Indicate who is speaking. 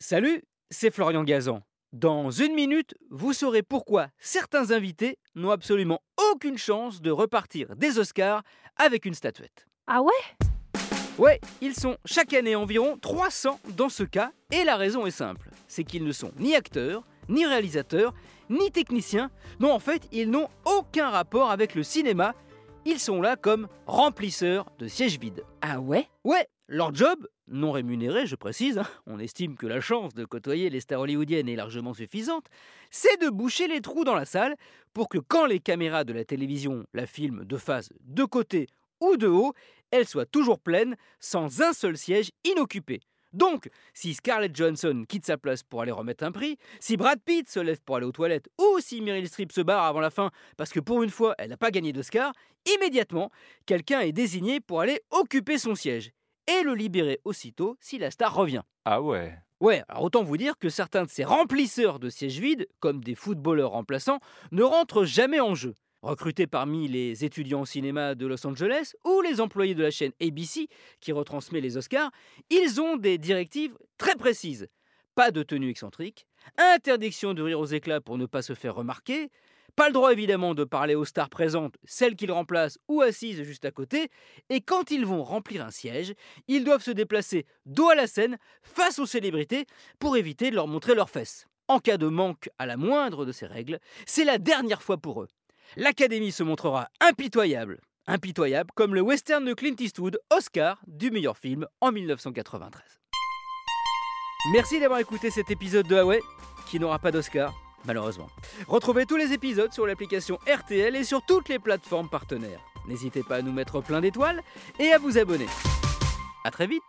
Speaker 1: Salut, c'est Florian Gazan. Dans une minute, vous saurez pourquoi certains invités n'ont absolument aucune chance de repartir des Oscars avec une statuette.
Speaker 2: Ah ouais?
Speaker 1: Ouais, ils sont chaque année environ 300 dans ce cas, et la raison est simple, c'est qu'ils ne sont ni acteurs, ni réalisateurs, ni techniciens, non en fait, ils n'ont aucun rapport avec le cinéma, ils sont là comme remplisseurs de sièges vides.
Speaker 2: Ah ouais?
Speaker 1: Ouais, leur job, non rémunéré je précise, hein, on estime que la chance de côtoyer les stars hollywoodiennes est largement suffisante, c'est de boucher les trous dans la salle pour que quand les caméras de la télévision la filment de face, de côté ou de haut, elles soient toujours pleines sans un seul siège inoccupé. Donc, si Scarlett Johansson quitte sa place pour aller remettre un prix, si Brad Pitt se lève pour aller aux toilettes, ou si Meryl Streep se barre avant la fin parce que pour une fois elle n'a pas gagné d'Oscar, immédiatement, quelqu'un est désigné pour aller occuper son siège et le libérer aussitôt si la star revient.
Speaker 3: Ah ouais
Speaker 1: Ouais, alors autant vous dire que certains de ces remplisseurs de sièges vides, comme des footballeurs remplaçants, ne rentrent jamais en jeu. Recrutés parmi les étudiants au cinéma de Los Angeles ou les employés de la chaîne ABC qui retransmet les Oscars, ils ont des directives très précises. Pas de tenue excentrique, interdiction de rire aux éclats pour ne pas se faire remarquer, pas le droit évidemment de parler aux stars présentes, celles qu'ils remplacent ou assises juste à côté, et quand ils vont remplir un siège, ils doivent se déplacer dos à la scène face aux célébrités pour éviter de leur montrer leurs fesses. En cas de manque à la moindre de ces règles, c'est la dernière fois pour eux l'Académie se montrera impitoyable. Impitoyable comme le western de Clint Eastwood, Oscar du meilleur film en 1993. Merci d'avoir écouté cet épisode de Huawei, qui n'aura pas d'Oscar, malheureusement. Retrouvez tous les épisodes sur l'application RTL et sur toutes les plateformes partenaires. N'hésitez pas à nous mettre plein d'étoiles et à vous abonner. A très vite